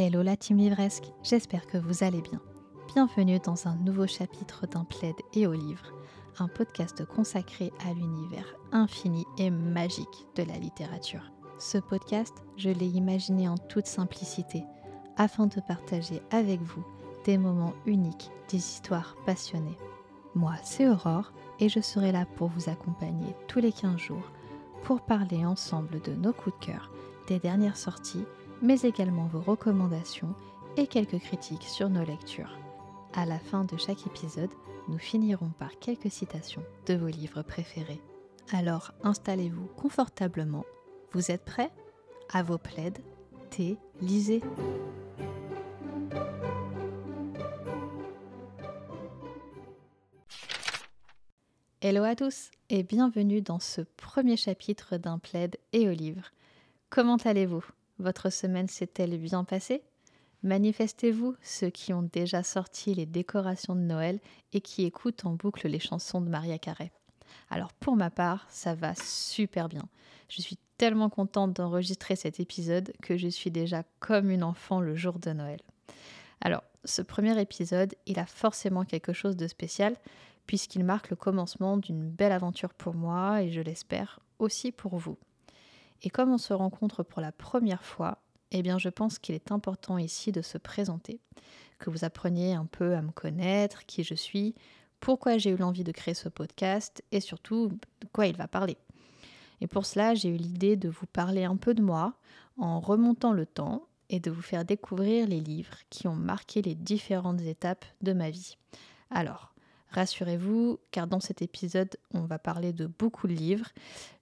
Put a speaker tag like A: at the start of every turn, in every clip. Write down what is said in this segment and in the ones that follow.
A: Hello la team livresque, j'espère que vous allez bien. Bienvenue dans un nouveau chapitre d'un plaid et au livre, un podcast consacré à l'univers infini et magique de la littérature. Ce podcast, je l'ai imaginé en toute simplicité, afin de partager avec vous des moments uniques, des histoires passionnées. Moi, c'est Aurore, et je serai là pour vous accompagner tous les 15 jours pour parler ensemble de nos coups de cœur, des dernières sorties mais également vos recommandations et quelques critiques sur nos lectures. À la fin de chaque épisode, nous finirons par quelques citations de vos livres préférés. Alors installez-vous confortablement. Vous êtes prêts? À vos plaides, thé, lisez. Hello à tous et bienvenue dans ce premier chapitre d'un plaid et au livre. Comment allez-vous? Votre semaine s'est-elle bien passée? Manifestez-vous ceux qui ont déjà sorti les décorations de Noël et qui écoutent en boucle les chansons de Maria Carey. Alors pour ma part, ça va super bien. Je suis tellement contente d'enregistrer cet épisode que je suis déjà comme une enfant le jour de Noël. Alors, ce premier épisode, il a forcément quelque chose de spécial puisqu'il marque le commencement d'une belle aventure pour moi et je l'espère aussi pour vous. Et comme on se rencontre pour la première fois, eh bien je pense qu'il est important ici de se présenter, que vous appreniez un peu à me connaître, qui je suis, pourquoi j'ai eu l'envie de créer ce podcast et surtout de quoi il va parler. Et pour cela, j'ai eu l'idée de vous parler un peu de moi en remontant le temps et de vous faire découvrir les livres qui ont marqué les différentes étapes de ma vie. Alors, rassurez-vous, car dans cet épisode, on va parler de beaucoup de livres,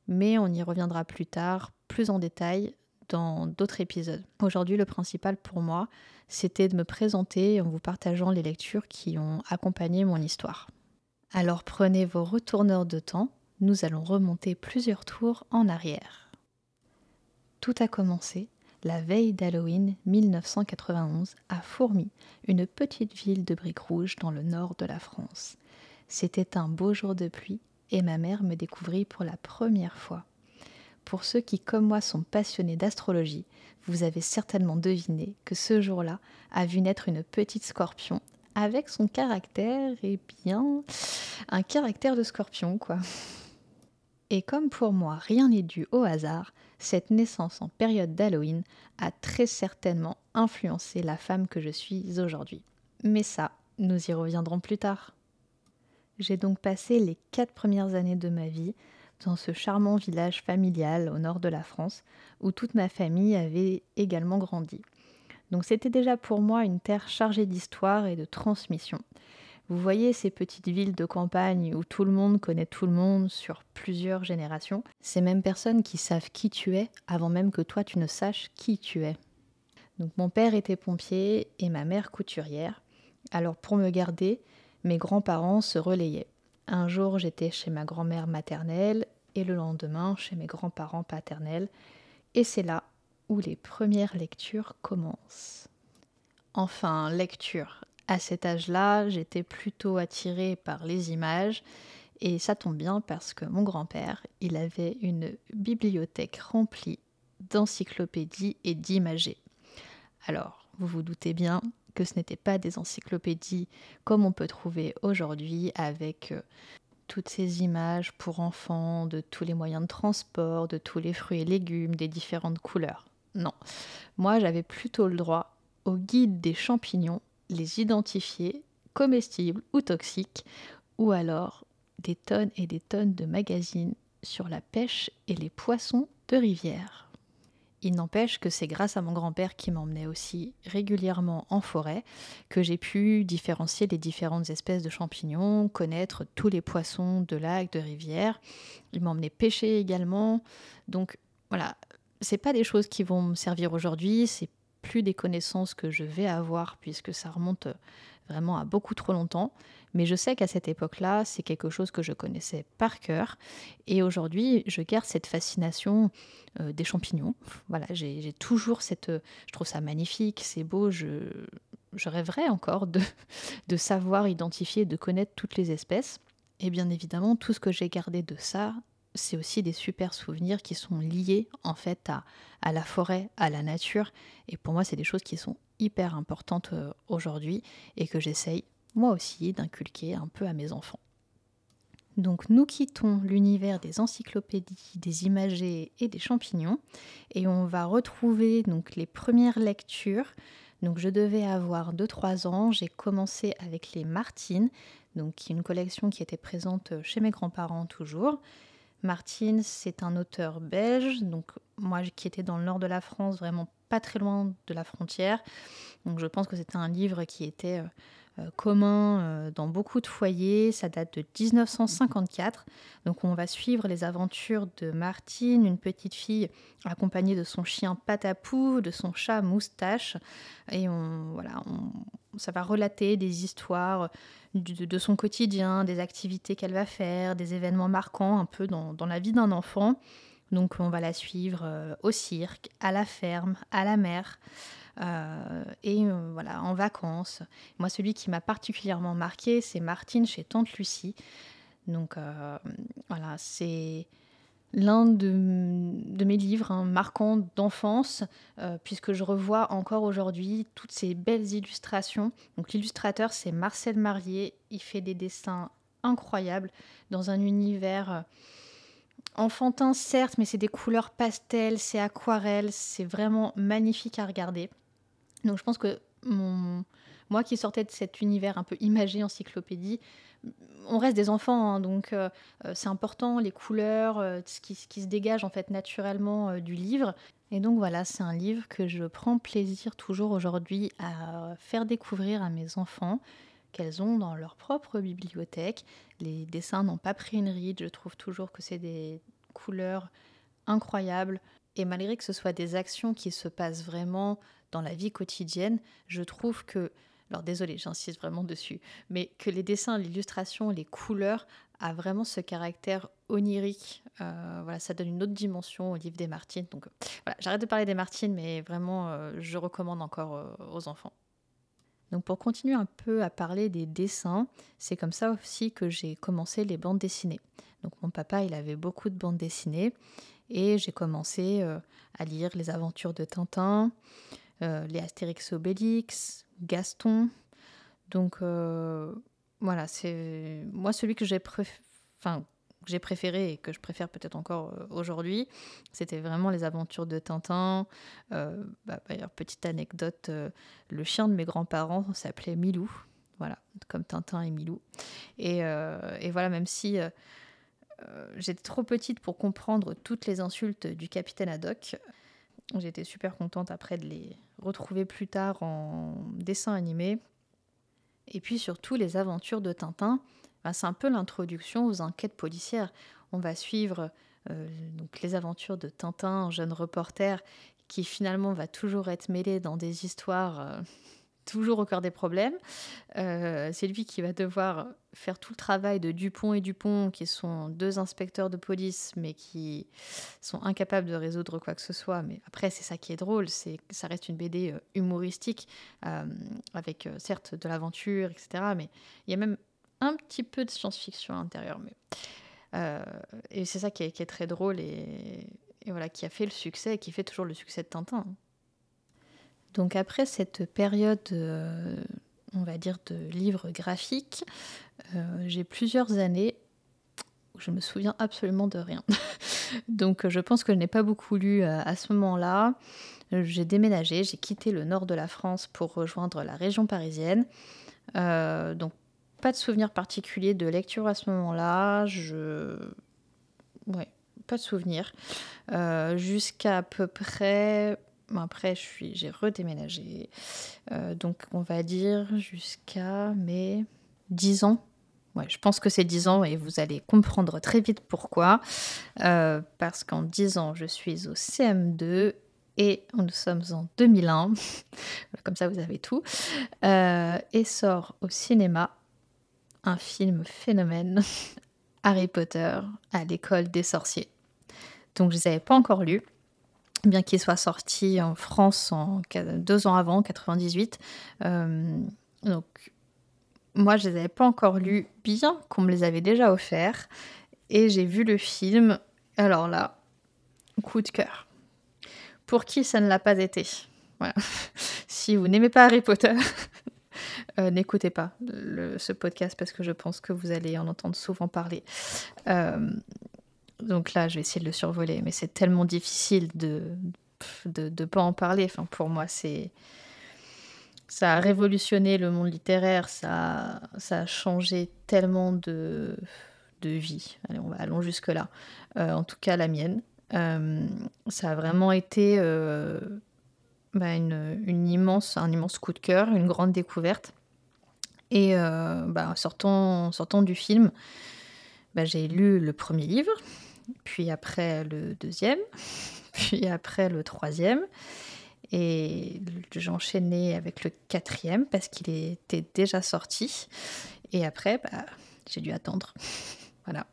A: mais on y reviendra plus tard, plus en détail, dans d'autres épisodes. Aujourd'hui, le principal pour moi, c'était de me présenter en vous partageant les lectures qui ont accompagné mon histoire. Alors prenez vos retourneurs de temps, nous allons remonter plusieurs tours en arrière. Tout a commencé la veille d'Halloween 1991 à Fourmi, une petite ville de briques rouges dans le nord de la France. C'était un beau jour de pluie et ma mère me découvrit pour la première fois. Pour ceux qui, comme moi, sont passionnés d'astrologie, vous avez certainement deviné que ce jour-là a vu naître une petite scorpion avec son caractère, et bien, un caractère de scorpion, quoi. Et comme pour moi, rien n'est dû au hasard, cette naissance en période d'Halloween a très certainement influencé la femme que je suis aujourd'hui. Mais ça, nous y reviendrons plus tard. J'ai donc passé les quatre premières années de ma vie dans ce charmant village familial au nord de la France, où toute ma famille avait également grandi. Donc c'était déjà pour moi une terre chargée d'histoire et de transmission. Vous voyez ces petites villes de campagne où tout le monde connaît tout le monde sur plusieurs générations, ces mêmes personnes qui savent qui tu es avant même que toi tu ne saches qui tu es. Donc mon père était pompier et ma mère couturière. Alors pour me garder, mes grands-parents se relayaient. Un jour, j'étais chez ma grand-mère maternelle et le lendemain chez mes grands-parents paternels. Et c'est là où les premières lectures commencent. Enfin, lecture. À cet âge-là, j'étais plutôt attirée par les images et ça tombe bien parce que mon grand-père, il avait une bibliothèque remplie d'encyclopédies et d'images. Alors, vous vous doutez bien, que ce n'étaient pas des encyclopédies comme on peut trouver aujourd'hui avec euh, toutes ces images pour enfants de tous les moyens de transport, de tous les fruits et légumes, des différentes couleurs. Non, moi j'avais plutôt le droit au guide des champignons, les identifier comestibles ou toxiques, ou alors des tonnes et des tonnes de magazines sur la pêche et les poissons de rivière. Il n'empêche que c'est grâce à mon grand-père qui m'emmenait aussi régulièrement en forêt que j'ai pu différencier les différentes espèces de champignons, connaître tous les poissons de lacs, de rivières. Il m'emmenait pêcher également. Donc voilà, c'est pas des choses qui vont me servir aujourd'hui, plus des connaissances que je vais avoir puisque ça remonte vraiment à beaucoup trop longtemps. Mais je sais qu'à cette époque-là, c'est quelque chose que je connaissais par cœur. Et aujourd'hui, je garde cette fascination euh, des champignons. Voilà, j'ai toujours cette... Je trouve ça magnifique, c'est beau, je, je rêverais encore de, de savoir identifier, de connaître toutes les espèces. Et bien évidemment, tout ce que j'ai gardé de ça, c'est aussi des super souvenirs qui sont liés en fait à, la forêt, à la nature. Et pour moi, c'est des choses qui sont hyper importantes euh, aujourd'hui et que j'essaye moi aussi d'inculquer un peu à mes enfants. Donc nous quittons l'univers des encyclopédies, des imagés et des champignons et on va retrouver donc les premières lectures. Donc je devais avoir 2-3 ans, j'ai commencé avec les Martines, donc une collection qui était présente chez mes grands-parents toujours. Martine, c'est un auteur belge, donc moi qui étais dans le nord de la France, vraiment pas très loin de la frontière. Donc je pense que c'était un livre qui était euh, commun euh, dans beaucoup de foyers. Ça date de 1954. Donc on va suivre les aventures de Martine, une petite fille accompagnée de son chien Patapou, de son chat Moustache. Et on, voilà, ça va relater des histoires de, son quotidien, des activités qu'elle va faire, des événements marquants un peu dans, dans la vie d'un enfant. Donc on va la suivre euh, au cirque, à la ferme, à la mer. Euh, et euh, voilà, en vacances. Moi, celui qui m'a particulièrement marqué, c'est Martine chez Tante Lucie. Donc euh, voilà, c'est l'un de, mes livres hein, marquants d'enfance, puisque je revois encore aujourd'hui toutes ces belles illustrations. Donc l'illustrateur, c'est Marcel Marier. Il fait des dessins incroyables dans un univers enfantin, certes, mais c'est des couleurs pastel, c'est aquarelle, c'est vraiment magnifique à regarder. Donc je pense que moi qui sortais de cet univers un peu imagé, encyclopédie, on reste des enfants, hein, donc euh, euh, c'est important, les couleurs, euh, ce, qui, ce, qui, se dégage en fait naturellement du livre. Et donc voilà, c'est un livre que je prends plaisir toujours aujourd'hui à faire découvrir à mes enfants qu'elles ont dans leur propre bibliothèque. Les dessins n'ont pas pris une ride, je trouve toujours que c'est des couleurs incroyables. Et malgré que ce soit des actions qui se passent vraiment dans la vie quotidienne, je trouve que, alors désolé, j'insiste vraiment dessus, mais que les dessins, l'illustration, les couleurs a vraiment ce caractère onirique. Euh, voilà, ça donne une autre dimension au livre des Martines. Donc voilà, j'arrête de parler des Martines, mais vraiment, euh, je recommande encore euh, aux enfants. Donc pour continuer un peu à parler des dessins, c'est comme ça aussi que j'ai commencé les bandes dessinées. Donc mon papa, il avait beaucoup de bandes dessinées et j'ai commencé à lire les aventures de Tintin, euh, les Astérix Obélix, Gaston. Donc euh, voilà, c'est moi celui que j'ai préféré et que je préfère peut-être encore euh, aujourd'hui, c'était vraiment les aventures de Tintin. Bah, d'ailleurs, petite anecdote, le chien de mes grands-parents s'appelait Milou, voilà, comme Tintin et Milou. Et voilà, même si j'étais trop petite pour comprendre toutes les insultes du capitaine Haddock, J'étais super contente après de les retrouver plus tard en dessin animé. Et puis surtout les aventures de Tintin, ben, c'est un peu l'introduction aux enquêtes policières. On va suivre euh, donc les aventures de Tintin, jeune reporter, qui finalement va toujours être mêlé dans des histoires euh, toujours au cœur des problèmes. Euh, c'est lui qui va devoir faire tout le travail de Dupont et Dupont, qui sont deux inspecteurs de police, mais qui sont incapables de résoudre quoi que ce soit. Mais après, c'est ça qui est drôle, c'est ça reste une BD euh, humoristique, euh, avec certes de l'aventure, etc. Mais il y a même un petit peu de science-fiction à l'intérieur. Et c'est ça qui est, très drôle et, et, voilà, qui a fait le succès et qui fait toujours le succès de Tintin. Donc après cette période, euh, on va dire, de livres graphiques, euh, j'ai plusieurs années où je me souviens absolument de rien. Donc je pense que je n'ai pas beaucoup lu euh, à ce moment-là. J'ai déménagé, j'ai quitté le nord de la France pour rejoindre la région parisienne. donc pas de souvenir particulier de lecture à ce moment-là. Je... Ouais, pas de souvenir. Jusqu'à peu près après, j'ai redéménagé. Euh, donc, on va dire jusqu'à mes 10 ans. Ouais, je pense que c'est 10 ans et vous allez comprendre très vite pourquoi. Euh, parce qu'en 10 ans, je suis au CM2 et nous sommes en 2001. Comme ça, vous avez tout. Euh, et sort au cinéma un film phénomène Harry Potter à l'école des sorciers. Donc, je ne les avais pas encore lus bien qu'il soit sorti en France en, deux ans avant, 98. Euh, donc, moi, je ne les avais pas encore lus, bien qu'on me les avait déjà offerts. Et j'ai vu le film Alors là, coup de cœur. Pour qui ça ne l'a pas été? Si vous n'aimez pas Harry Potter, euh, n'écoutez pas ce podcast parce que je pense que vous allez en entendre souvent parler. Euh, donc là, je vais essayer de le survoler, mais c'est tellement difficile de de ne pas en parler. Enfin, pour moi, c'est ça a révolutionné le monde littéraire, ça, ça a changé tellement de, de vie. Allez, on va, allons jusque-là. Euh, en tout cas, la mienne. Euh, ça a vraiment été euh, bah, une, immense, un immense coup de cœur, une grande découverte. Et bah, sortant, sortant du film, bah, j'ai lu le premier livre, puis après le deuxième, puis après le troisième. Et j'ai enchaîné avec le quatrième parce qu'il était déjà sorti. Et après, bah, j'ai dû attendre. voilà.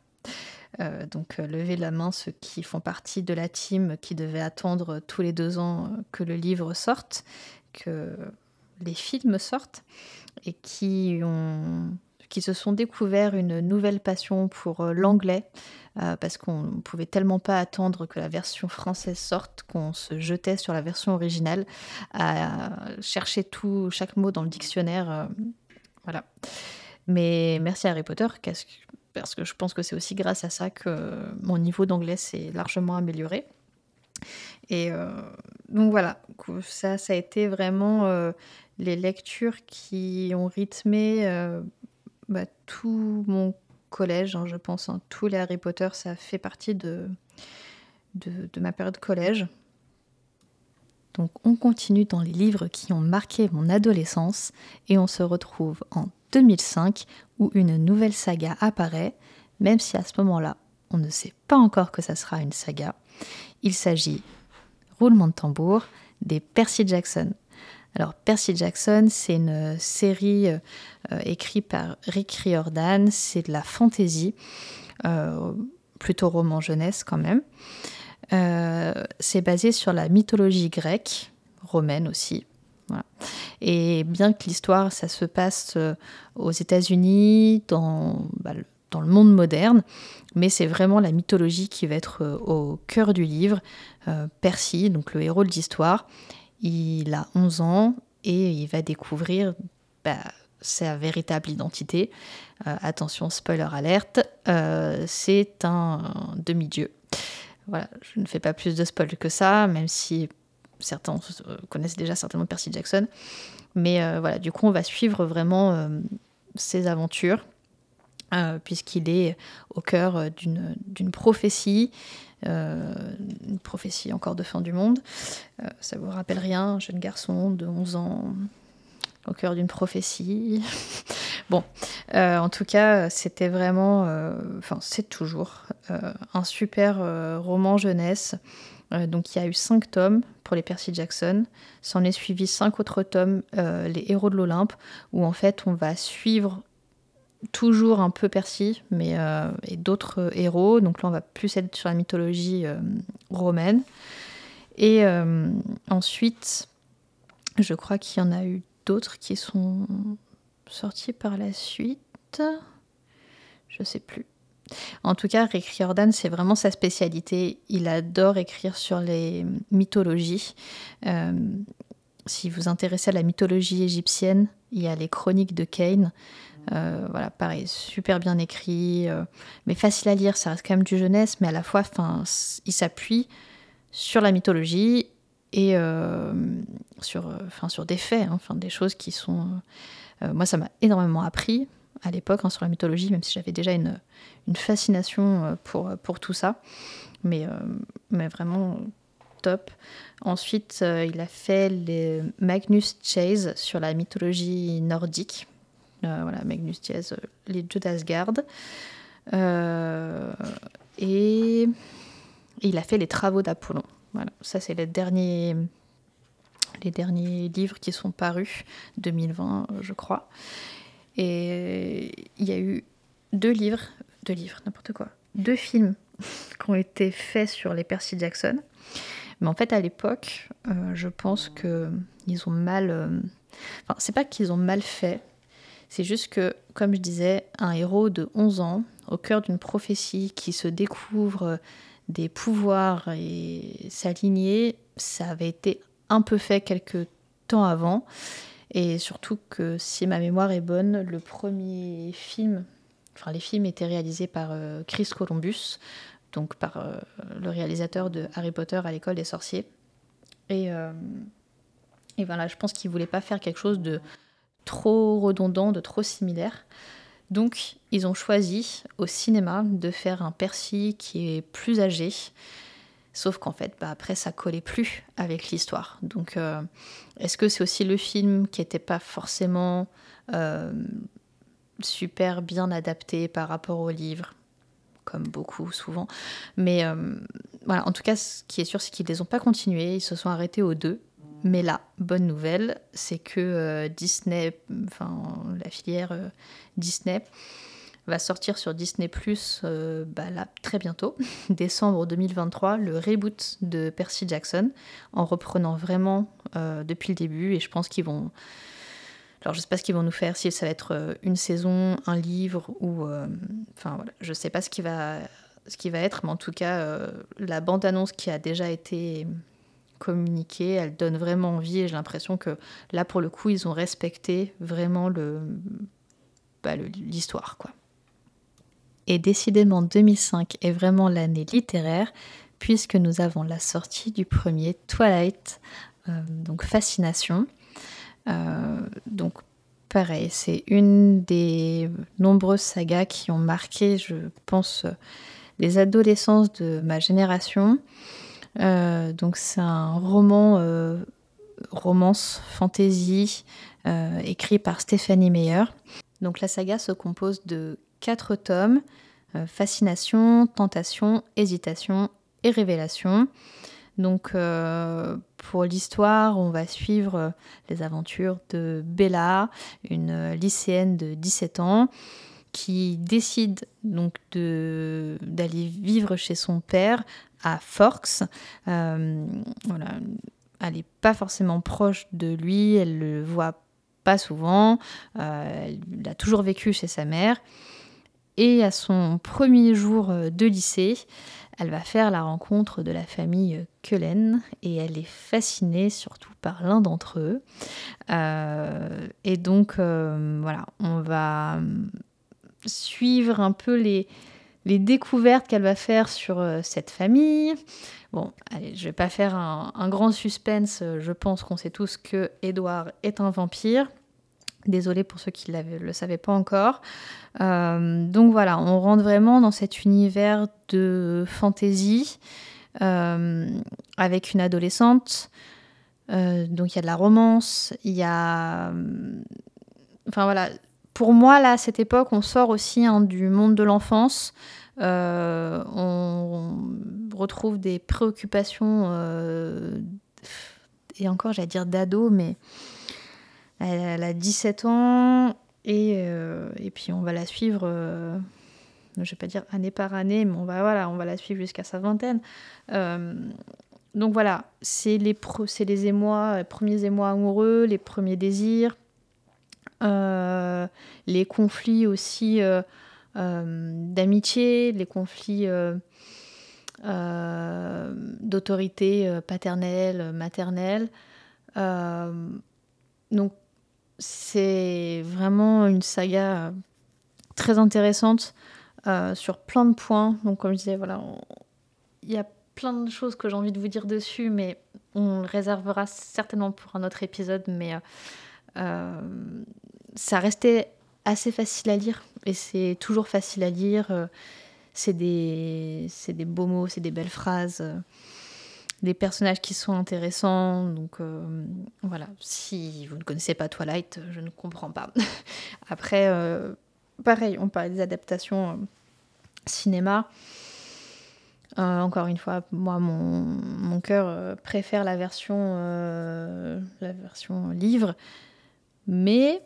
A: Euh, donc, euh, levez la main ceux qui font partie de la team qui devait attendre tous les deux ans que le livre sorte, que les films sortent, et qui ont qui se sont découverts une nouvelle passion pour euh, l'anglais, euh, parce qu'on ne pouvait tellement pas attendre que la version française sorte qu'on se jetait sur la version originale à chercher tout, chaque mot dans le dictionnaire. Euh, voilà. Mais merci à Harry Potter, parce que je pense que c'est aussi grâce à ça que mon niveau d'anglais s'est largement amélioré. Et donc voilà, ça, ça a été vraiment les lectures qui ont rythmé bah, tout mon collège, hein, je pense. Hein, tous les Harry Potter, ça fait partie de, de, de ma période collège. Donc on continue dans les livres qui ont marqué mon adolescence et on se retrouve en 2005 où une nouvelle saga apparaît, même si à ce moment-là, on ne sait pas encore que ça sera une saga. Il s'agit, roulement de tambour, des Percy Jackson. Alors Percy Jackson, c'est une série euh, écrite par Rick Riordan, c'est de la fantasy, euh, plutôt roman jeunesse quand même. Euh, c'est basé sur la mythologie grecque, romaine aussi. Et bien que l'histoire, ça se passe aux États-Unis, dans, bah, dans le monde moderne, mais c'est vraiment la mythologie qui va être au cœur du livre. Percy, donc le héros de l'histoire, il a 11 ans et il va découvrir bah, sa véritable identité. Euh, attention, spoiler alerte, euh, c'est un demi-dieu. Voilà, je ne fais pas plus de spoil que ça, même si certains connaissent déjà certainement Percy Jackson. Mais euh, voilà, du coup, on va suivre vraiment ses aventures, puisqu'il est au cœur d'une prophétie euh, une prophétie encore de fin du monde. Euh, ça vous rappelle rien, un jeune garçon de 11 ans au cœur d'une prophétie. bon, euh, en tout cas, c'était vraiment, enfin, c'est toujours un super roman jeunesse. donc, il y a eu cinq tomes pour les Percy Jackson. S'en est suivi cinq autres tomes, les Héros de l'Olympe, où en fait, on va suivre toujours un peu Percy, mais euh, et d'autres euh, héros. Donc là, on va plus être sur la mythologie euh, romaine. Et ensuite, je crois qu'il y en a eu d'autres qui sont sortis par la suite. Je sais plus. En tout cas, Rick Riordan, c'est vraiment sa spécialité. Il adore écrire sur les mythologies. si vous intéressez à la mythologie égyptienne, il y a les chroniques de Cain. Euh, voilà, pareil, super bien écrit, euh, mais facile à lire. Ça reste quand même du jeunesse, mais à la fois, il s'appuie sur la mythologie et euh, sur, sur des faits, hein, des choses qui sont. moi, ça m'a énormément appris à l'époque hein, sur la mythologie, même si j'avais déjà une, une fascination pour, pour tout ça. Mais, mais vraiment top. Ensuite, il a fait les Magnus Chase sur la mythologie nordique. Euh, voilà, Magnus Diaz, euh, les dieux d'Asgard. Euh, et il a fait les travaux d'Apollon. Voilà, ça c'est les derniers, les derniers livres qui sont parus, 2020 je crois. Et il y a eu deux livres, deux livres, n'importe quoi, deux films qui ont été faits sur les Percy Jackson. Mais en fait, à l'époque, je pense que ils ont mal. Enfin, c'est pas qu'ils ont mal fait, c'est juste que, comme je disais, un héros de 11 ans, au cœur d'une prophétie qui se découvre des pouvoirs et s'aligner, ça avait été un peu fait quelques temps avant. Et surtout que si ma mémoire est bonne, le premier film, enfin les films étaient réalisés par euh, Chris Columbus, donc par euh, le réalisateur de Harry Potter à l'école des sorciers. Et, euh, et voilà, je pense qu'il voulait pas faire quelque chose de trop redondant, de trop similaire. Donc, ils ont choisi au cinéma de faire un Percy qui est plus âgé. Sauf qu'en fait, bah, après, ça collait plus avec l'histoire. Donc, euh, est-ce que c'est aussi le film qui n'était pas forcément euh, super bien adapté par rapport au livre? Comme beaucoup souvent. Mais euh, voilà, en tout cas, ce qui est sûr, c'est qu'ils ne les ont pas continués. Ils se sont arrêtés aux deux. Mais là, bonne nouvelle, c'est que euh, Disney, enfin la filière euh, Disney, va sortir sur Disney Plus euh, bah, là très bientôt, décembre 2023, le reboot de Percy Jackson, en reprenant vraiment depuis le début. Et je pense qu'ils vont. Alors je sais pas ce qu'ils vont nous faire, si ça va être une saison, un livre ou. Enfin voilà, je sais pas ce qui va ce qui va être, mais en tout cas, la bande-annonce qui a déjà été communiquer, elle donne vraiment envie et j'ai l'impression que là pour le coup ils ont respecté vraiment le bah, l'histoire quoi. Et décidément 2005 est vraiment l'année littéraire puisque nous avons la sortie du premier Twilight, euh, donc Fascination. Euh, donc pareil, c'est une des nombreuses sagas qui ont marqué, je pense, les adolescences de ma génération. Euh, donc c'est un roman euh, romance fantasy euh, écrit par Stéphanie Meyer. Donc la saga se compose de quatre tomes fascination, tentation, hésitation et révélation. Donc pour l'histoire, on va suivre les aventures de Bella, une lycéenne de 17 ans qui décide donc d'aller vivre chez son père à Forks. Euh, voilà, elle n'est pas forcément proche de lui, elle le voit pas souvent, euh, elle a toujours vécu chez sa mère. Et à son premier jour euh, de lycée, elle va faire la rencontre de la famille Cullen et elle est fascinée surtout par l'un d'entre eux. et donc voilà, on va suivre un peu les, les découvertes qu'elle va faire sur euh, cette famille. Bon, allez, je vais pas faire un, grand suspense. Je pense qu'on sait tous que Edward est un vampire. Désolée pour ceux qui ne le savaient pas encore. Euh, donc voilà, on rentre vraiment dans cet univers de fantasy euh, avec une adolescente. donc il y a de la romance, il y a... Enfin voilà, pour moi, là, à cette époque, on sort aussi hein, du monde de l'enfance. Euh, on retrouve des préoccupations, euh, et encore, j'allais dire d'ado, mais elle, a 17 ans, et, euh, et, puis on va la suivre, je ne vais pas dire année par année, mais on va, voilà, on va la suivre jusqu'à sa vingtaine. donc voilà, c'est les, les émois, les premiers émois amoureux, les premiers désirs, les conflits aussi euh, euh, d'amitié, les conflits d'autorité paternelle, maternelle. donc c'est vraiment une saga très intéressante sur plein de points. Donc comme je disais, voilà, il y a plein de choses que j'ai envie de vous dire dessus, mais on le réservera certainement pour un autre épisode. Mais euh, ça restait assez facile à lire et c'est toujours facile à lire. Euh, c'est des, des beaux mots, c'est des belles phrases, euh, des personnages qui sont intéressants. Donc voilà, si vous ne connaissez pas Twilight, je ne comprends pas. Après, pareil, on parlait des adaptations cinéma. encore une fois, moi, mon, mon cœur préfère la version, la version livre. Mais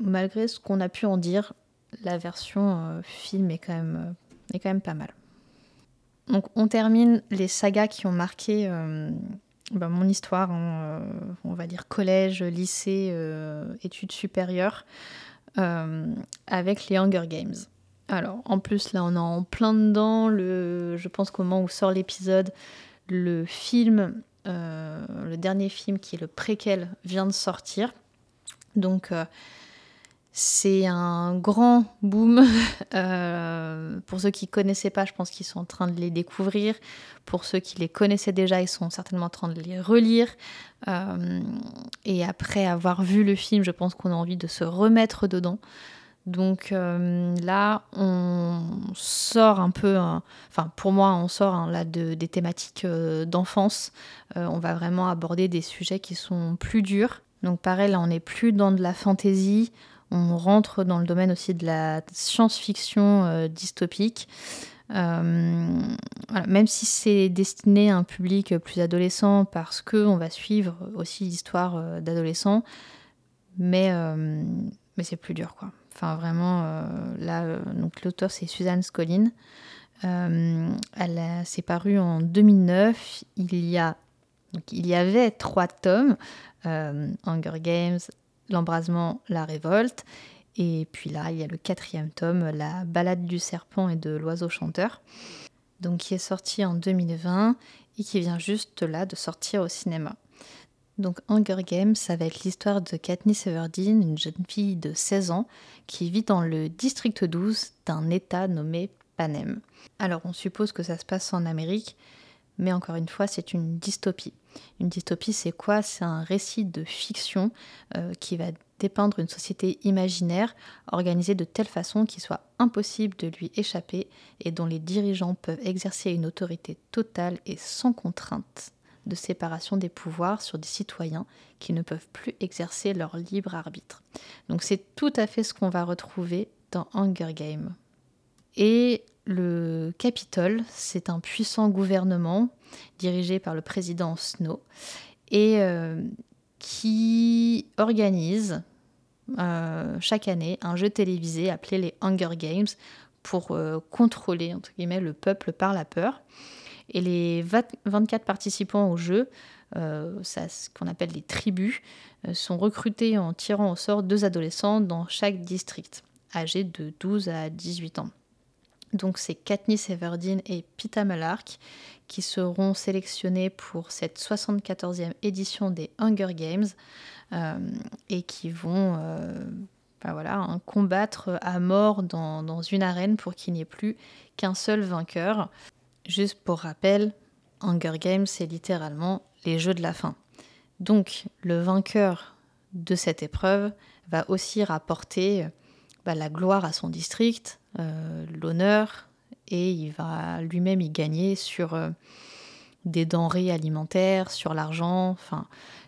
A: malgré ce qu'on a pu en dire, la version euh, film est quand, même, euh, est quand même pas mal. Donc on termine les sagas qui ont marqué euh, ben, mon histoire, en, on va dire collège, lycée, études supérieures, avec les Hunger Games. Alors, en plus, là, on est en plein dedans. Le, je pense qu'au moment où sort l'épisode, le film, le dernier film qui est le préquel, vient de sortir. Donc, c'est un grand boom. Euh, pour ceux qui ne connaissaient pas, je pense qu'ils sont en train de les découvrir. Pour ceux qui les connaissaient déjà, ils sont certainement en train de les relire. et après avoir vu le film, je pense qu'on a envie de se remettre dedans. Donc euh, là, on sort un peu, enfin pour moi, on sort là de, des thématiques euh, d'enfance. Euh, on va vraiment aborder des sujets qui sont plus durs. Donc pareil, là, on n'est plus dans de la fantaisie. On rentre dans le domaine aussi de la science-fiction dystopique. même si c'est destiné à un public plus adolescent, parce qu'on va suivre aussi l'histoire d'adolescents, mais, c'est plus dur, quoi. Enfin, vraiment, euh, là, euh, donc l'auteur, c'est Suzanne Scollin. Euh, elle s'est parue en 2009. Il y il y avait trois tomes Hunger Games, L'embrasement, la révolte. Et puis là, il y a le quatrième tome, La balade du serpent et de l'oiseau chanteur, donc qui est sorti en 2020 et qui vient juste là de sortir au cinéma. Donc Hunger Games, ça va être l'histoire de Katniss Everdeen, une jeune fille de 16 ans qui vit dans le district 12 d'un État nommé Panem. Alors on suppose que ça se passe en Amérique, mais encore une fois, c'est une dystopie. Une dystopie, c'est quoi? C'est un récit de fiction euh, qui va dépeindre une société imaginaire organisée de telle façon qu'il soit impossible de lui échapper et dont les dirigeants peuvent exercer une autorité totale et sans contrainte de séparation des pouvoirs sur des citoyens qui ne peuvent plus exercer leur libre arbitre. Donc c'est tout à fait ce qu'on va retrouver dans Hunger Games. Et le Capitole, c'est un puissant gouvernement dirigé par le président Snow et euh, qui organise euh, chaque année un jeu télévisé appelé les Hunger Games pour euh, contrôler le peuple par la peur. Et les 24 participants au jeu, ce qu'on appelle les tribus, sont recrutés en tirant au sort deux adolescents dans chaque district, âgés de 12 à 18 ans. Donc c'est Katniss Everdeen et Pita Malark qui seront sélectionnés pour cette 74e édition des Hunger Games euh, et qui vont ben voilà, combattre à mort dans, une arène pour qu'il n'y ait plus qu'un seul vainqueur. Juste pour rappel, Hunger Games, c'est littéralement les jeux de la fin. Donc, le vainqueur de cette épreuve va aussi rapporter bah, la gloire à son district, euh, l'honneur, et il va lui-même y gagner sur euh, des denrées alimentaires, sur l'argent. Enfin,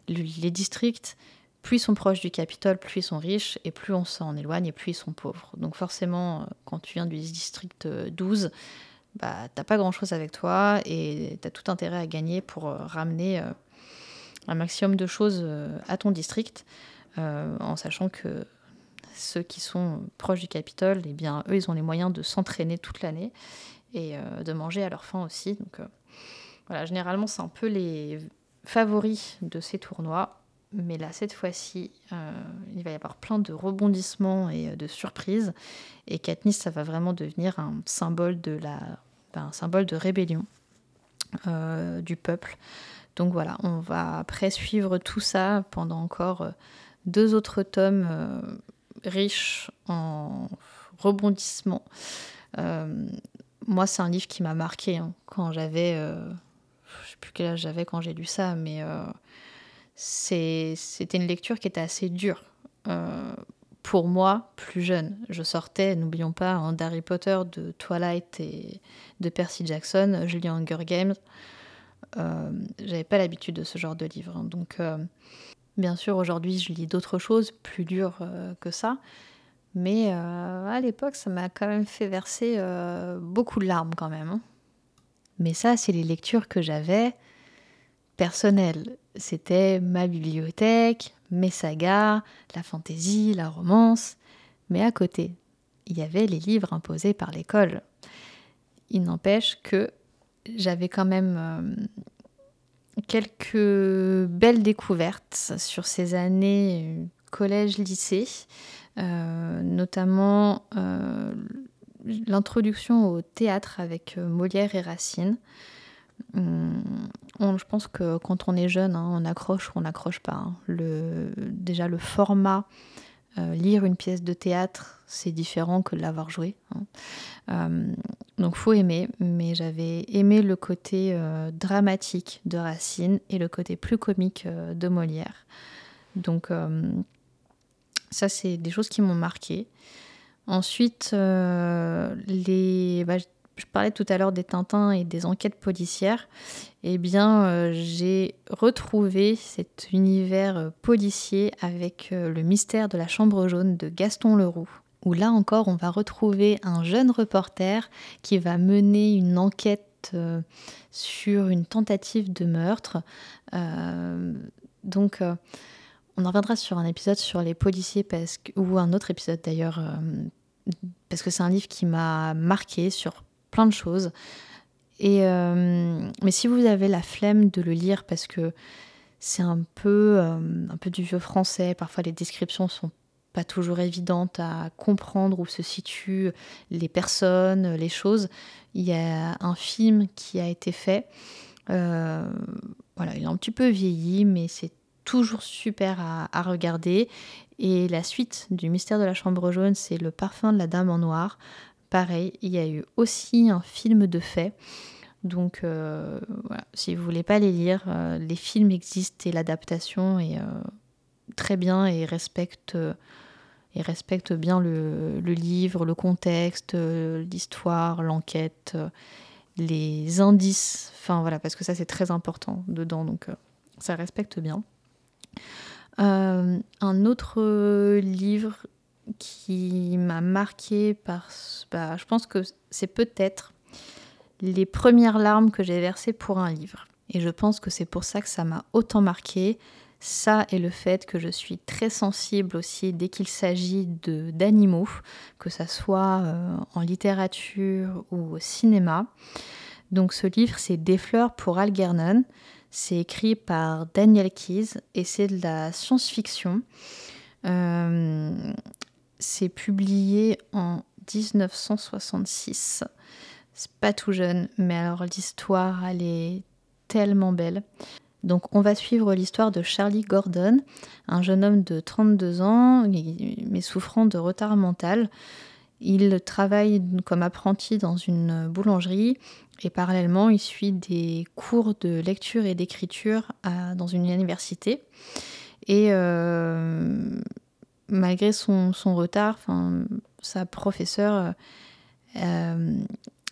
A: les districts, plus ils sont proches du Capitole, plus ils sont riches, et plus on s'en éloigne, et plus ils sont pauvres. Donc forcément, quand tu viens du district 12, bah, t'as pas grand chose avec toi et t'as tout intérêt à gagner pour euh, ramener euh, un maximum de choses euh, à ton district, en sachant que ceux qui sont proches du Capitole, eh bien, eux, ils ont les moyens de s'entraîner toute l'année et de manger à leur faim aussi. Donc voilà, généralement, c'est un peu les favoris de ces tournois. Mais là, cette fois-ci, il va y avoir plein de rebondissements et de surprises. Et Katniss, ça va vraiment devenir un symbole de la, ben, un symbole de rébellion euh, du peuple. Donc voilà, on va après suivre tout ça pendant encore euh, deux autres tomes euh, riches en rebondissements. moi, c'est un livre qui m'a marqué hein, quand j'avais, je sais plus quel âge j'avais quand j'ai lu ça, mais c'était une lecture qui était assez dure pour moi, plus jeune. Je sortais, n'oublions pas, en d'Harry Potter, de Twilight et de Percy Jackson. Je lis Hunger Games. Euh, J'avais pas l'habitude de ce genre de livre. Hein. Donc, euh, bien sûr, aujourd'hui, je lis d'autres choses plus dures euh, que ça. Mais euh, à l'époque, ça m'a quand même fait verser beaucoup de larmes quand même. Hein. Mais ça, c'est les lectures que j'avais personnelles. C'était ma bibliothèque, mes sagas, la fantaisie, la romance. Mais à côté, il y avait les livres imposés par l'école. Il n'empêche que j'avais quand même euh, quelques belles découvertes sur ces années euh, collège-lycée, euh, notamment l'introduction au théâtre avec Molière et Racine. Hum, je pense que quand on est jeune, hein, on accroche ou on n'accroche pas. Hein. Le, déjà, le format, lire une pièce de théâtre, c'est différent que de l'avoir joué. Hein. Hum, donc, faut aimer, mais j'avais aimé le côté dramatique de Racine et le côté plus comique de Molière. Donc, ça, c'est des choses qui m'ont marqué. Ensuite, euh, bah, je parlais tout à l'heure des Tintins et des enquêtes policières. Eh bien, euh, j'ai retrouvé cet univers euh, policier avec le mystère de la chambre jaune de Gaston Leroux. Où là encore, on va retrouver un jeune reporter qui va mener une enquête sur une tentative de meurtre. donc, on en reviendra sur un épisode sur les policiers parce que, ou un autre épisode d'ailleurs, euh, parce que c'est un livre qui m'a marqué sur plein de choses. Et, euh, mais si vous avez la flemme de le lire parce que c'est un peu, euh, un peu du vieux français, parfois les descriptions sont pas toujours évidentes à comprendre où se situent les personnes, les choses. Il y a un film qui a été fait. voilà, il est un petit peu vieilli, mais c'est toujours super à, regarder. Et la suite du mystère de la chambre jaune, c'est le parfum de la dame en noir. Pareil, il y a eu aussi un film de fait. Donc euh, si vous voulez pas les lire, euh, les films existent et l'adaptation est euh, très bien et respecte, respecte bien le, livre, le contexte, l'histoire, l'enquête, les indices. Enfin voilà, parce que ça c'est très important dedans, donc ça respecte bien. Euh, un autre livre qui m'a marqué par, bah, je pense que c'est peut-être les premières larmes que j'ai versées pour un livre. Et je pense que c'est pour ça que ça m'a autant marqué. Ça et le fait que je suis très sensible aussi dès qu'il s'agit d'animaux, que ça soit euh, en littérature ou au cinéma. Donc ce livre, c'est Des fleurs pour Algernon. C'est écrit par Daniel Keyes et c'est de la science-fiction. Euh, c'est publié en 1966. C'est pas tout jeune, mais alors l'histoire, elle est tellement belle. Donc on va suivre l'histoire de Charlie Gordon, un jeune homme de 32 ans, mais souffrant de retard mental. Il travaille comme apprenti dans une boulangerie et parallèlement, il suit des cours de lecture et d'écriture dans une université. Et euh, malgré son, retard, sa professeure, euh,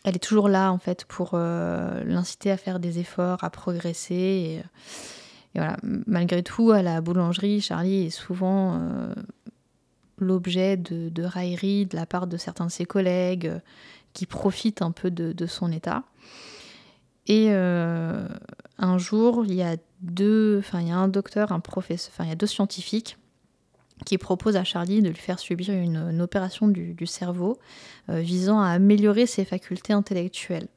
A: elle est toujours là en fait pour euh, l'inciter à faire des efforts, à progresser. Et, malgré tout, à la boulangerie, Charlie est souvent l'objet de, railleries de la part de certains de ses collègues qui profitent un peu de son état. Et euh, un jour, il y a deux, enfin il y a un docteur, un professeur, enfin il y a deux scientifiques qui proposent à Charlie de lui faire subir une, opération du, cerveau euh, visant à améliorer ses facultés intellectuelles.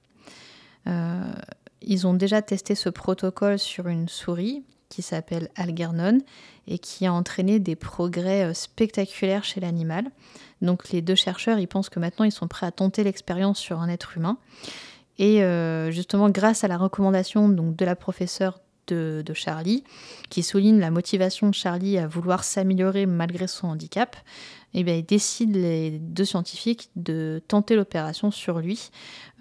A: Euh, ils ont déjà testé ce protocole sur une souris qui s'appelle Algernon et qui a entraîné des progrès spectaculaires chez l'animal. Donc les deux chercheurs, ils pensent que maintenant ils sont prêts à tenter l'expérience sur un être humain. Et euh, justement, grâce à la recommandation de la professeure de, Charlie, qui souligne la motivation de Charlie à vouloir s'améliorer malgré son handicap, et eh bien, ils décident, les deux scientifiques, de tenter l'opération sur lui,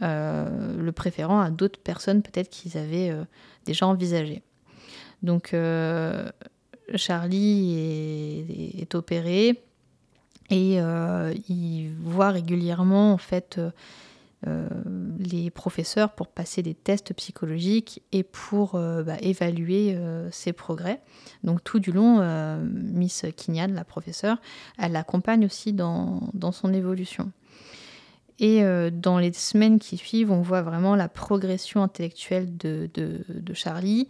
A: euh, le préférant à d'autres personnes peut-être qu'ils avaient euh, déjà envisagé. Donc, Charlie est, est, opéré et il voit régulièrement en fait euh, les professeurs pour passer des tests psychologiques et pour euh, bah, évaluer euh, ses progrès. Donc tout du long, Miss Kinyan, la professeure, elle l'accompagne aussi dans, son évolution. Et dans les semaines qui suivent, on voit vraiment la progression intellectuelle de, Charlie.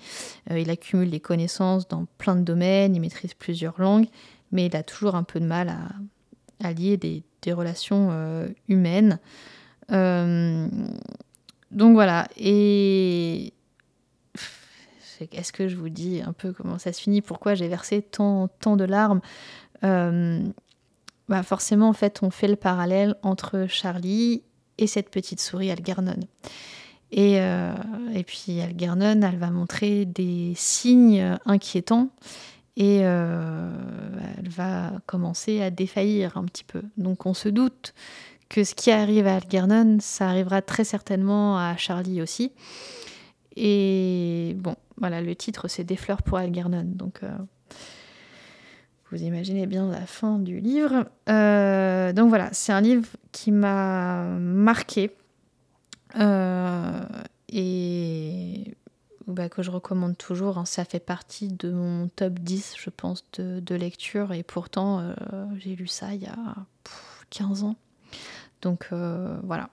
A: il accumule des connaissances dans plein de domaines, il maîtrise plusieurs langues, mais il a toujours un peu de mal à, lier des, des relations humaines. Euh, donc voilà. Et est-ce que je vous dis un peu comment ça se finit Pourquoi j'ai versé tant, tant de larmes euh, bah forcément, en fait, on fait le parallèle entre Charlie et cette petite souris Algernon. Et, euh, et puis Algernon, elle va montrer des signes inquiétants et elle va commencer à défaillir un petit peu. Donc on se doute que ce qui arrive à Algernon, ça arrivera très certainement à Charlie aussi. Et bon, voilà, le titre c'est Des fleurs pour Algernon. Donc euh, vous imaginez bien la fin du livre. Euh, donc voilà, c'est un livre qui m'a marqué et bah, que je recommande toujours. Hein. Ça fait partie de mon top 10, je pense, de, lecture. Et pourtant, euh, j'ai lu ça il y a 15 ans. Donc euh, voilà,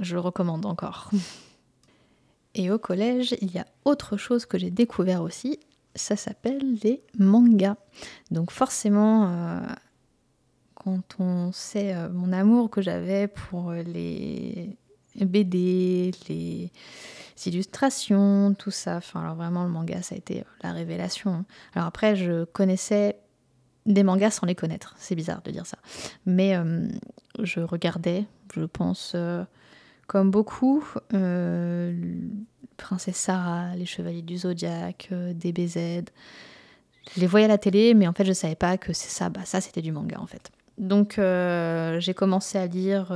A: je le recommande encore. Et au collège, il y a autre chose que j'ai découvert aussi. Ça s'appelle les mangas. Donc forcément, euh, quand on sait mon amour que j'avais pour les BD, les illustrations, tout ça. Enfin, alors vraiment, le manga, ça a été euh, la révélation. Hein. Alors après, je connaissais des mangas sans les connaître. C'est bizarre de dire ça. Mais euh, je regardais, je pense, euh, comme beaucoup, Princesse Sarah, Les Chevaliers du Zodiaque, DBZ. Je les voyais à la télé, mais en fait, je savais pas que c'est ça. Bah, ça, c'était du manga, en fait. Donc, j'ai commencé à lire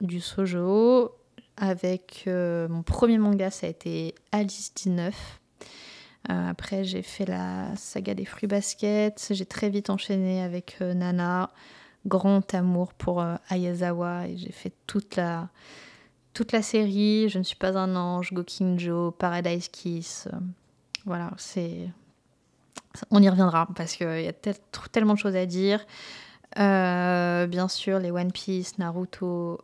A: du sojo avec euh, mon premier manga, ça a été Alice 19. Euh, après, j'ai fait la saga des fruits baskets. J'ai très vite enchaîné avec euh, Nana. Grand amour pour Ayazawa. Et j'ai fait toute la, toute la série. Je ne suis pas un ange, Gokinjo, Paradise Kiss. voilà, c'est. On y reviendra parce qu'il y a tellement de choses à dire. bien sûr, les One Piece, Naruto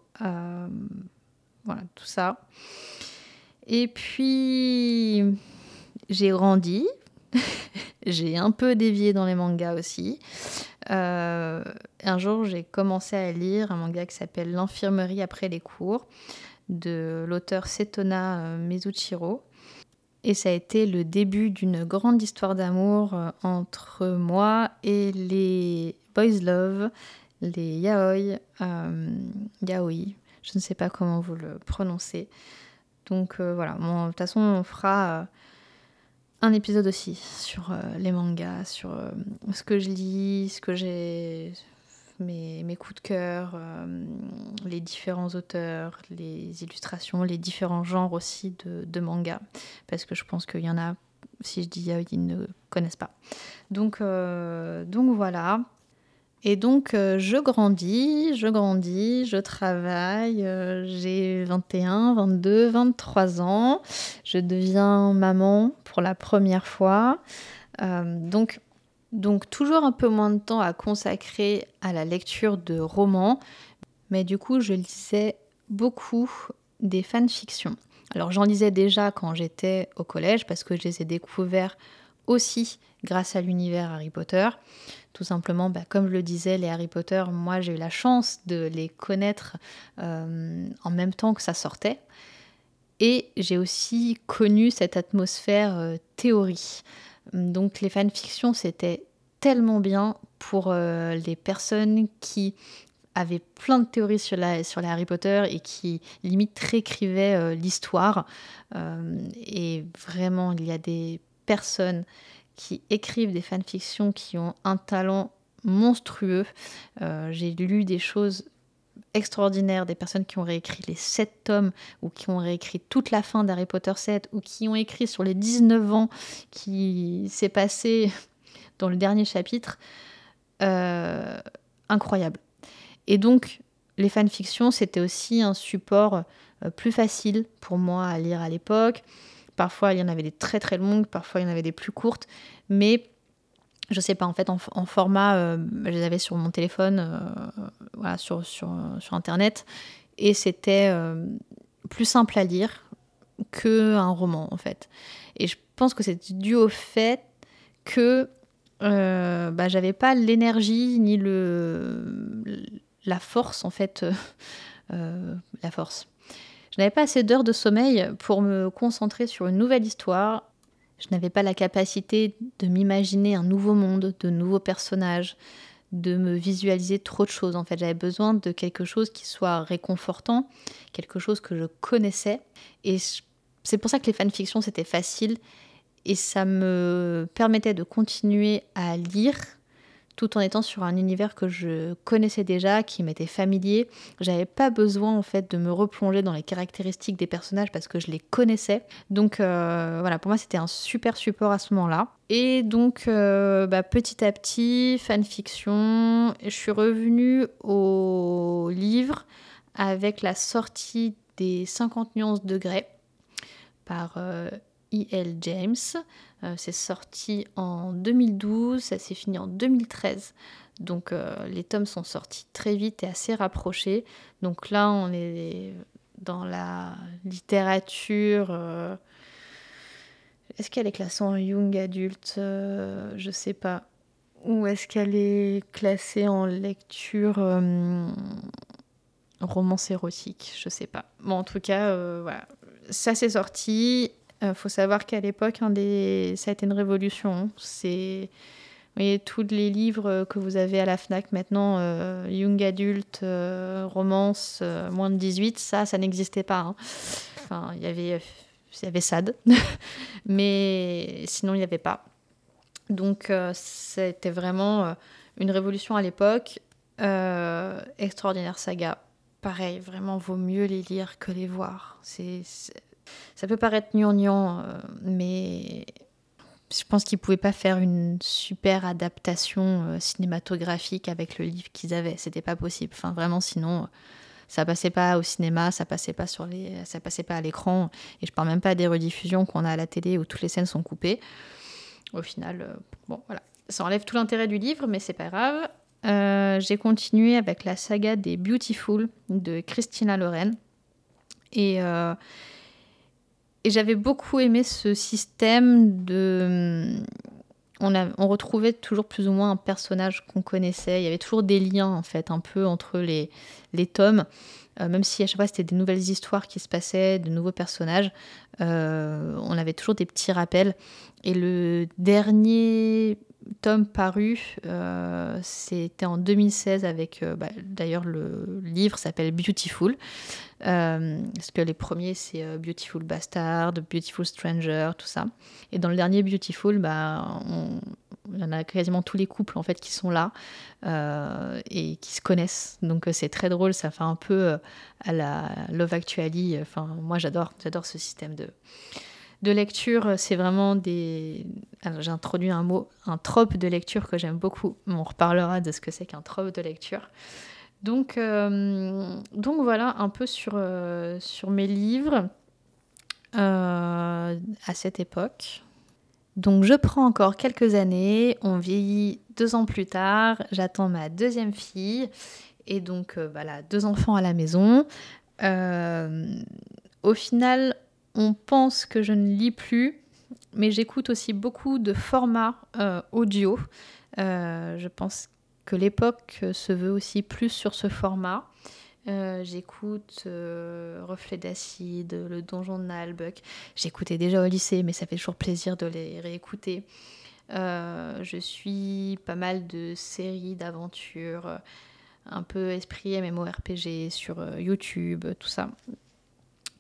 A: voilà, tout ça. Et puis, j'ai grandi. j'ai un peu dévié dans les mangas aussi. Euh, un jour, j'ai commencé à lire un manga qui s'appelle L'infirmerie après les cours de l'auteur Setona euh, Mizuchiro. Et ça a été le début d'une grande histoire d'amour euh, entre moi et les Boys Love, les yaoi, yaoi, je ne sais pas comment vous le prononcez. Donc voilà, de toute façon, on fera un épisode aussi sur euh, les mangas, sur ce que je lis, ce que j'ai, mes, mes, coups de cœur, les différents auteurs, les illustrations, les différents genres aussi de, de mangas. Parce que je pense qu'il y en a, si je dis ils ne connaissent pas. Donc, donc voilà. Et donc, euh, je grandis, je grandis, je travaille, euh, j'ai 21, 22, 23 ans, je deviens maman pour la première fois. Euh, donc, donc, toujours un peu moins de temps à consacrer à la lecture de romans, mais du coup, je lisais beaucoup des fanfictions. Alors, j'en lisais déjà quand j'étais au collège parce que je les ai découverts aussi grâce à l'univers Harry Potter. Tout simplement, bah, comme je le disais, les Harry Potter, moi j'ai eu la chance de les connaître euh, en même temps que ça sortait. Et j'ai aussi connu cette atmosphère euh, théorie. Donc les fanfictions, c'était tellement bien pour euh, les personnes qui avaient plein de théories sur, les Harry Potter et qui limite réécrivaient l'histoire. et vraiment, il y a des personnes qui écrivent des fanfictions qui ont un talent monstrueux. Euh, j'ai lu des choses extraordinaires, des personnes qui ont réécrit les 7 tomes ou qui ont réécrit toute la fin d'Harry Potter 7 ou qui ont écrit sur les 19 ans qui s'est passé dans le dernier chapitre. Euh, incroyable. Et donc, les fanfictions, c'était aussi un support euh, plus facile pour moi à lire à l'époque. Parfois, il y en avait des très très longues, parfois, il y en avait des plus courtes. Mais je sais pas, en fait, en, format, euh, je les avais sur mon téléphone, euh, voilà, sur, Internet. Et c'était euh, plus simple à lire qu'un roman, en fait. Et je pense que c'est dû au fait que bah, j'avais pas l'énergie ni la force, en fait. la force je n'avais pas assez d'heures de sommeil pour me concentrer sur une nouvelle histoire. Je n'avais pas la capacité de m'imaginer un nouveau monde, de nouveaux personnages, de me visualiser trop de choses. En fait, j'avais besoin de quelque chose qui soit réconfortant, quelque chose que je connaissais. Et c'est pour ça que les fanfictions, c'était facile. Et ça me permettait de continuer à lire tout en étant sur un univers que je connaissais déjà, qui m'était familier. J'avais pas besoin en fait de me replonger dans les caractéristiques des personnages parce que je les connaissais. Donc euh, voilà, pour moi c'était un super support à ce moment-là. Et donc euh, bah, petit à petit, fanfiction, je suis revenue au livre avec la sortie des 50 nuances de Grey par E.L. Euh, James. Euh, c'est sorti en 2012, ça s'est fini en 2013. Donc euh, les tomes sont sortis très vite et assez rapprochés. Donc là, on est dans la littérature. Euh, est-ce qu'elle est classée en young adulte Je sais pas. Ou est-ce qu'elle est classée en lecture romance érotique Je sais pas. Bon, en tout cas, voilà. Ça s'est sorti il euh, faut savoir qu'à l'époque, ça a été une révolution. C'est voyez, tous les livres que vous avez à la FNAC maintenant, euh, Young Adult, euh, romance, moins de 18, ça, ça n'existait pas. Hein. Enfin, il y avait, il y avait SAD, mais sinon, il n'y avait pas. Donc, c'était vraiment une révolution à l'époque. extraordinaire saga. Pareil, vraiment, vaut mieux les lire que les voir. C'est ça peut paraître gnangnan, euh, mais je pense qu'ils pouvaient pas faire une super adaptation euh, cinématographique avec le livre qu'ils avaient. C'était pas possible. Enfin, vraiment, sinon, ça passait pas au cinéma, ça passait pas sur les, ça passait pas à l'écran. Et je parle même pas des rediffusions qu'on a à la télé où toutes les scènes sont coupées. Au final, euh, bon, voilà. Ça enlève tout l'intérêt du livre, mais c'est pas grave. J'ai continué avec la saga des Beautiful de Christina Loren. Et et j'avais beaucoup aimé ce système de. On, a, on, retrouvait toujours plus ou moins un personnage qu'on connaissait. Il y avait toujours des liens, en fait, un peu entre les, les tomes. Euh, même si à chaque fois c'était des nouvelles histoires qui se passaient, de nouveaux personnages, euh, on avait toujours des petits rappels. Et le dernier tome paru, euh, c'était en 2016 avec, bah, d'ailleurs le livre s'appelle Beautiful. Euh, parce que les premiers, c'est euh, Beautiful Bastard, Beautiful Stranger, tout ça. Et dans le dernier Beautiful, bah, on, il y en a quasiment tous les couples en fait qui sont là euh, et qui se connaissent. Donc c'est très drôle, ça fait un peu à la Love Actually. Enfin, moi j'adore, j'adore ce système de, de lecture. C'est vraiment des. j'ai introduit un mot, un trope de lecture que j'aime beaucoup. On reparlera de ce que c'est qu'un trope de lecture. Donc, euh, donc voilà un peu sur, euh, sur mes livres euh, à cette époque. Donc je prends encore quelques années, on vieillit deux ans plus tard, j'attends ma deuxième fille et donc voilà, deux enfants à la maison. au final, on pense que je ne lis plus, mais j'écoute aussi beaucoup de formats audio. je pense que l'époque se veut aussi plus sur ce format. Euh, j'écoute euh, Reflet d'acide, Le Donjon de Nalbuck. J'écoutais déjà au lycée, mais ça fait toujours plaisir de les réécouter. Euh, je suis pas mal de séries d'aventures, un peu esprit MMORPG sur YouTube, tout ça.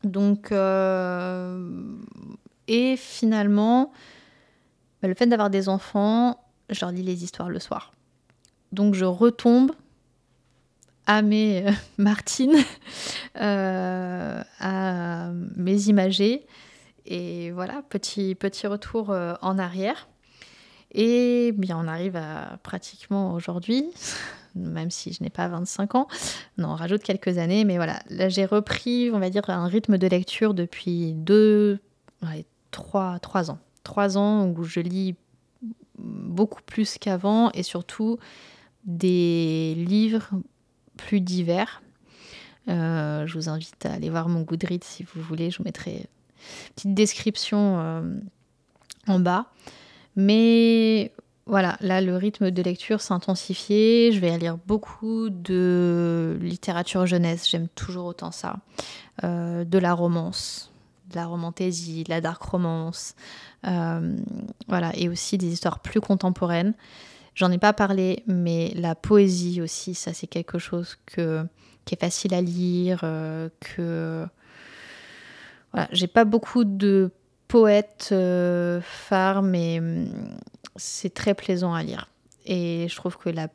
A: Donc, et finalement, bah, le fait d'avoir des enfants, je leur lis les histoires le soir. Donc je retombe à mes euh, Martine, euh, à mes imagés. Et voilà, petit, petit retour euh, en arrière. Et bien, on arrive à pratiquement aujourd'hui, même si je n'ai pas 25 ans. On rajoute quelques années, mais voilà. Là, j'ai repris, on va dire, un rythme de lecture depuis deux, trois, trois ans. Trois ans où je lis beaucoup plus qu'avant et surtout des livres plus divers. Euh, je vous invite à aller voir mon Goodreads si vous voulez. Je vous mettrai une petite description euh, en bas. Mais voilà, là, le rythme de lecture s'est intensifié. Je vais lire beaucoup de littérature jeunesse. J'aime toujours autant ça. Euh, de la romance, de la romantaisie, de la dark romance. voilà, et aussi des histoires plus contemporaines. J'en ai pas parlé, mais la poésie aussi, ça c'est quelque chose qui est facile à lire, euh, que voilà, j'ai pas beaucoup de poètes euh, phares, mais c'est très plaisant à lire. Et je trouve que la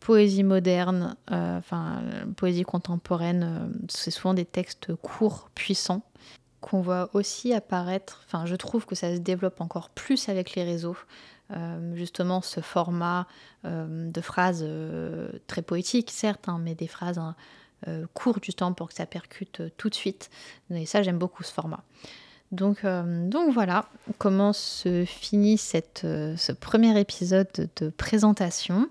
A: poésie moderne, euh, enfin poésie contemporaine, euh, c'est souvent des textes courts, puissants, qu'on voit aussi apparaître. Enfin, je trouve que ça se développe encore plus avec les réseaux. Euh, justement, ce format de phrases très poétiques, certes, hein, mais des phrases hein, courtes justement pour que ça percute tout de suite. Et ça, j'aime beaucoup ce format. Donc, donc voilà comment se finit cette, ce premier épisode de présentation.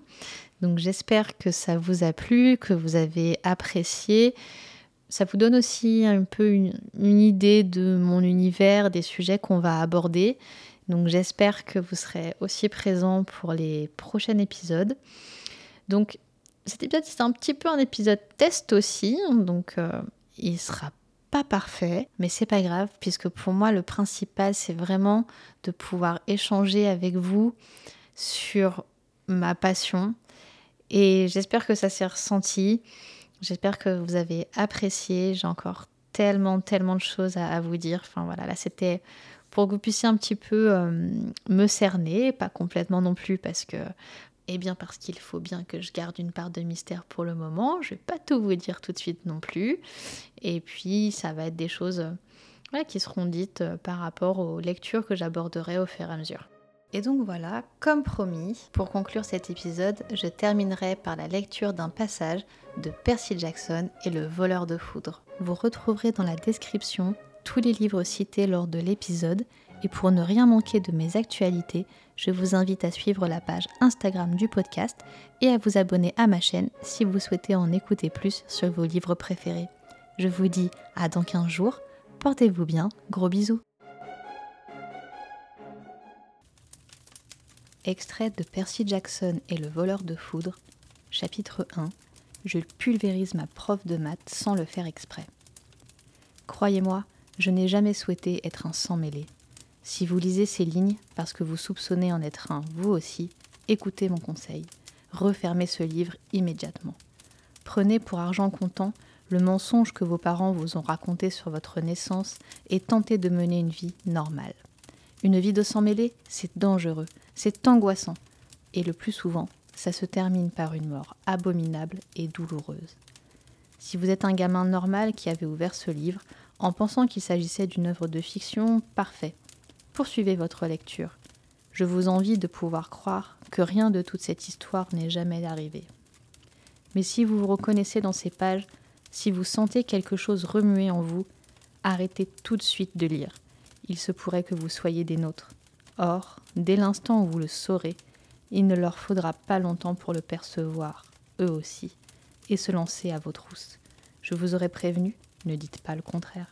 A: Donc j'espère que ça vous a plu, que vous avez apprécié. Ça vous donne aussi un peu une, idée de mon univers, des sujets qu'on va aborder. Donc j'espère que vous serez aussi présents pour les prochains épisodes. Donc cet épisode c'est un petit peu un épisode test aussi, donc euh, il sera parfait, mais c'est pas grave puisque pour moi le principal c'est vraiment de pouvoir échanger avec vous sur ma passion, et j'espère que ça s'est ressenti. J'espère que vous avez apprécié. J'ai encore tellement, tellement de choses à, vous dire. Enfin voilà, là c'était pour que vous puissiez un petit peu euh, me cerner, pas complètement non plus parce que, eh bien parce qu'il faut bien que je garde une part de mystère pour le moment. Je vais pas tout vous dire tout de suite non plus. Et puis ça va être des choses qui seront dites euh, par rapport aux lectures que j'aborderai au fur et à mesure. Et donc voilà, comme promis, pour conclure cet épisode, je terminerai par la lecture d'un passage de Percy Jackson et le voleur de foudre. Vous retrouverez dans la description tous les livres cités lors de l'épisode et pour ne rien manquer de mes actualités, je vous invite à suivre la page Instagram du podcast et à vous abonner à ma chaîne si vous souhaitez en écouter plus sur vos livres préférés. Je vous dis à dans 15 jours, portez-vous bien, gros bisous Extrait de Percy Jackson et le voleur de foudre, chapitre 1 Je pulvérise ma prof de maths sans le faire exprès. Croyez-moi, je n'ai jamais souhaité être un sang mêlé. Si vous lisez ces lignes parce que vous soupçonnez en être un vous aussi, écoutez mon conseil. Refermez ce livre immédiatement. Prenez pour argent comptant le mensonge que vos parents vous ont raconté sur votre naissance et tentez de mener une vie normale. Une vie de sang mêlé, c'est dangereux, c'est angoissant. Et le plus souvent, ça se termine par une mort abominable et douloureuse. Si vous êtes un gamin normal qui avait ouvert ce livre en pensant qu'il s'agissait d'une œuvre de fiction, parfait. Poursuivez votre lecture. Je vous envie de pouvoir croire que rien de toute cette histoire n'est jamais arrivé. Mais si vous vous reconnaissez dans ces pages, si vous sentez quelque chose remuer en vous, arrêtez tout de suite de lire. Il se pourrait que vous soyez des nôtres. Or, dès l'instant où vous le saurez, il ne leur faudra pas longtemps pour le percevoir, eux aussi, et se lancer à vos trousses. Je vous aurais prévenu, ne dites pas le contraire.